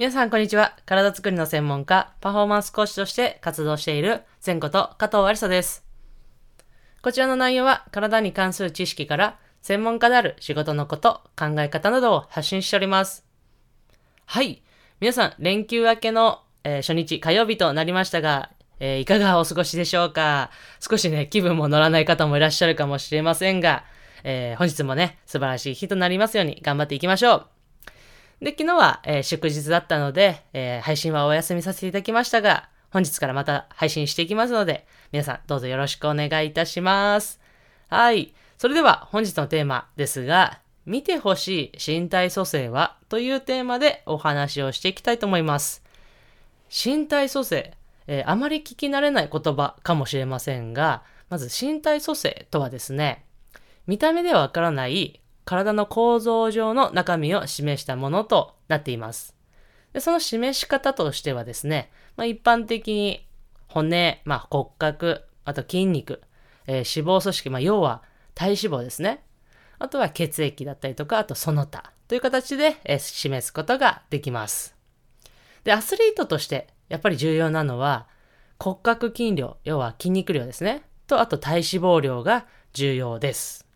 皆さん、こんにちは。体づくりの専門家、パフォーマンス講師として活動している、前こと加藤ありさです。こちらの内容は、体に関する知識から、専門家である仕事のこと、考え方などを発信しております。はい。皆さん、連休明けの、えー、初日、火曜日となりましたが、えー、いかがお過ごしでしょうか？少しね、気分も乗らない方もいらっしゃるかもしれませんが、えー、本日もね、素晴らしい日となりますように頑張っていきましょう。で、昨日は、えー、祝日だったので、えー、配信はお休みさせていただきましたが、本日からまた配信していきますので、皆さんどうぞよろしくお願いいたします。はい。それでは本日のテーマですが、見てほしい身体組成はというテーマでお話をしていきたいと思います。身体組成、えー、あまり聞き慣れない言葉かもしれませんが、まず身体組成とはですね、見た目ではわからない体の構造上の中身を示したものとなっています。でその示し方としてはですね、まあ、一般的に骨、まあ、骨格、あと筋肉、えー、脂肪組織、まあ、要は体脂肪ですね。あとは血液だったりとか、あとその他という形で、えー、示すことができます。で、アスリートとしてやっぱり重要なのは骨格筋量、要は筋肉量ですね。と、あと体脂肪量が重要です。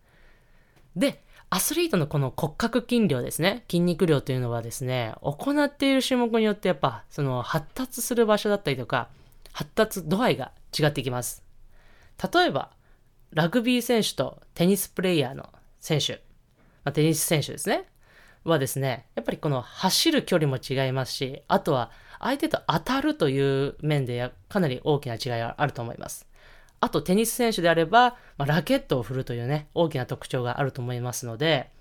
で、アスリートのこの骨格筋量ですね、筋肉量というのはですね、行っている種目によってやっぱ、その発達する場所だったりとか、発達度合いが違ってきます。例えば、ラグビー選手とテニスプレイヤーの選手、まあ、テニス選手ですね、はですね、やっぱりこの走る距離も違いますし、あとは相手と当たるという面でかなり大きな違いがあると思います。あとテニス選手であれば、まあ、ラケットを振るというね、大きな特徴があると思いますので、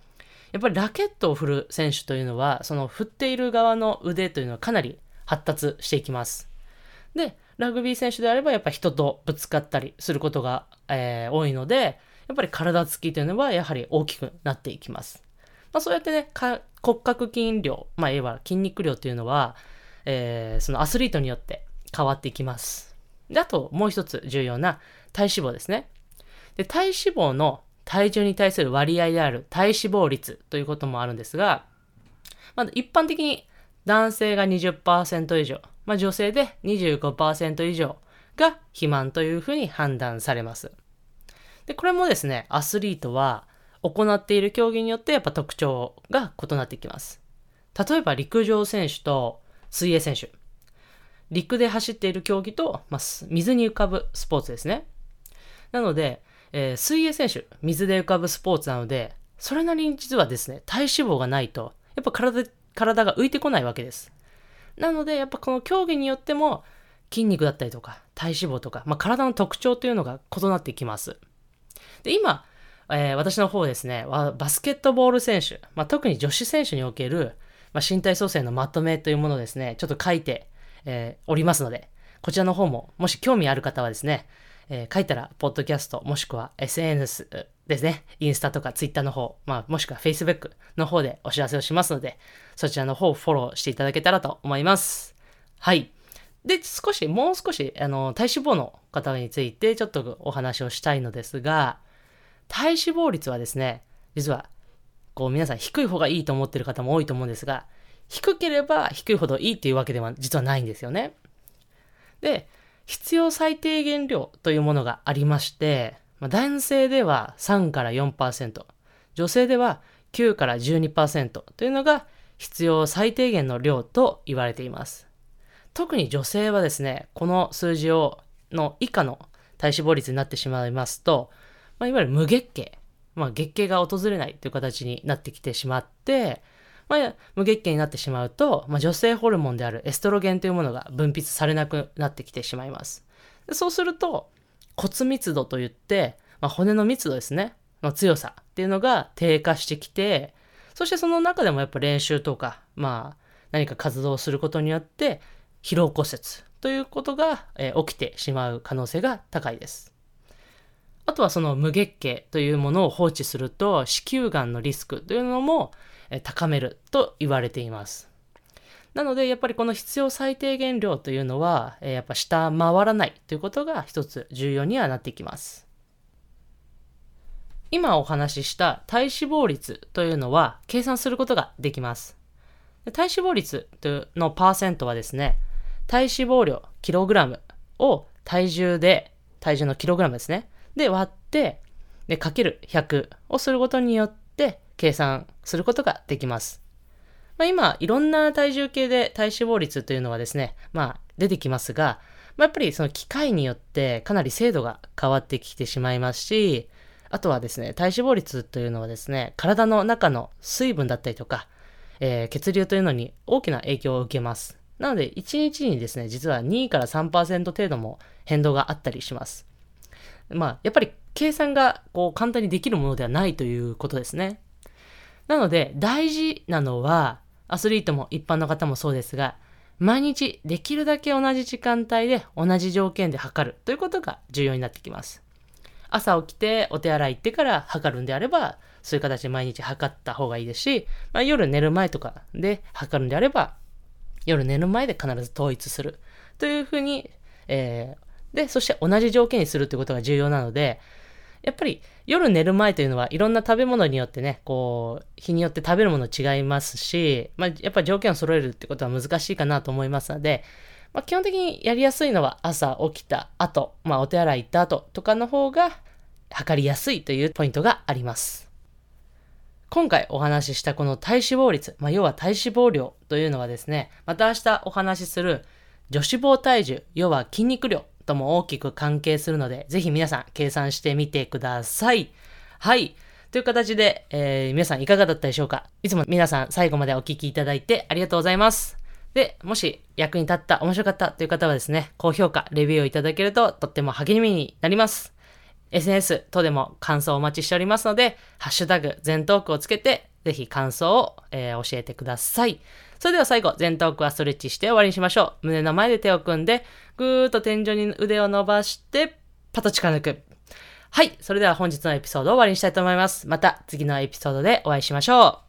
やっぱりラケットを振る選手というのは、その振っている側の腕というのはかなり発達していきます。で、ラグビー選手であれば、やっぱ人とぶつかったりすることが、えー、多いので、やっぱり体つきというのはやはり大きくなっていきます。まあ、そうやってね、骨格筋量、まあ、いわば筋肉量というのは、えー、そのアスリートによって変わっていきます。で、あともう一つ重要な体脂肪ですね。で、体脂肪の体重に対する割合である体脂肪率ということもあるんですが、まず一般的に男性が20%以上、まあ、女性で25%以上が肥満というふうに判断されます。で、これもですね、アスリートは行っている競技によってやっぱ特徴が異なってきます。例えば陸上選手と水泳選手。陸で走っている競技と、まあ、水に浮かぶスポーツですね。なので、えー、水泳選手、水で浮かぶスポーツなので、それなりに実はですね、体脂肪がないと、やっぱ体体が浮いてこないわけです。なので、やっぱこの競技によっても、筋肉だったりとか、体脂肪とか、まあ、体の特徴というのが異なってきます。で、今、えー、私の方ですね、バスケットボール選手、まあ、特に女子選手における、まあ、身体組成のまとめというものをですね、ちょっと書いてえー、おりますので、こちらの方も、もし興味ある方はですね、えー、書いたら、ポッドキャスト、もしくは SNS ですね、インスタとかツイッターの方、まあ、もしくは Facebook の方でお知らせをしますので、そちらの方をフォローしていただけたらと思います。はい。で、少し、もう少し、あの、体脂肪の方についてちょっとお話をしたいのですが、体脂肪率はですね、実は、こう皆さん低い方がいいと思ってる方も多いと思うんですが、低ければ低いほどいいっていうわけでは実はないんですよね。で、必要最低限量というものがありまして、まあ、男性では3から4%、女性では9から12%というのが必要最低限の量と言われています。特に女性はですね、この数字をの以下の体脂肪率になってしまいますと、まあ、いわゆる無月経、まあ、月経が訪れないという形になってきてしまって、まあ、無月経になってしまうと、まあ、女性ホルモンであるエストロゲンというものが分泌されなくなってきてしまいます。でそうすると、骨密度といって、まあ、骨の密度ですね、の強さっていうのが低下してきて、そしてその中でもやっぱ練習とか、まあ、何か活動をすることによって、疲労骨折ということが、えー、起きてしまう可能性が高いです。あとはその無月経というものを放置すると子宮がんのリスクというのも高めると言われています。なので、やっぱりこの必要最低限量というのは、やっぱ下回らないということが一つ重要にはなってきます。今お話しした体脂肪率というのは計算することができます。体脂肪率のパーセントはですね、体脂肪量、キログラムを体重で、体重のキログラムですね。で割って、で、かける100をすることによって計算することができます。まあ、今、いろんな体重計で体脂肪率というのはですね、まあ、出てきますが、まあ、やっぱりその機械によってかなり精度が変わってきてしまいますし、あとはですね、体脂肪率というのはですね、体の中の水分だったりとか、えー、血流というのに大きな影響を受けます。なので、1日にですね、実は2から3%程度も変動があったりします。まあ、やっぱり計算がこう簡単にできるものではないということですね。なので、大事なのは、アスリートも一般の方もそうですが、毎日できるだけ同じ時間帯で同じ条件で測るということが重要になってきます。朝起きてお手洗い行ってから測るんであれば、そういう形で毎日測った方がいいですし、まあ、夜寝る前とかで測るんであれば、夜寝る前で必ず統一するというふうに、えー、で、そして同じ条件にするということが重要なので、やっぱり夜寝る前というのはいろんな食べ物によってね、こう、日によって食べるもの違いますし、まあ、やっぱ条件を揃えるってことは難しいかなと思いますので、まあ、基本的にやりやすいのは朝起きた後、まあ、お手洗い行った後とかの方が測りやすいというポイントがあります。今回お話ししたこの体脂肪率、まあ、要は体脂肪量というのはですね、また明日お話しする女子肪体重、要は筋肉量とも大きく関係するので、ぜひ皆さん計算してみてください。はい。という形で、えー、皆さんいかがだったでしょうか？いつも皆さん最後までお聴きいただいてありがとうございます。で、もし役に立った、面白かったという方はですね、高評価、レビューをいただけるととっても励みになります。SNS 等でも感想をお待ちしておりますので、ハッシュタグ、全トークをつけて、ぜひ感想を、えー、教えてください。それでは最後、前頭腔はストレッチして終わりにしましょう。胸の前で手を組んで、ぐーっと天井に腕を伸ばして、パッと近抜く。はい。それでは本日のエピソードを終わりにしたいと思います。また次のエピソードでお会いしましょう。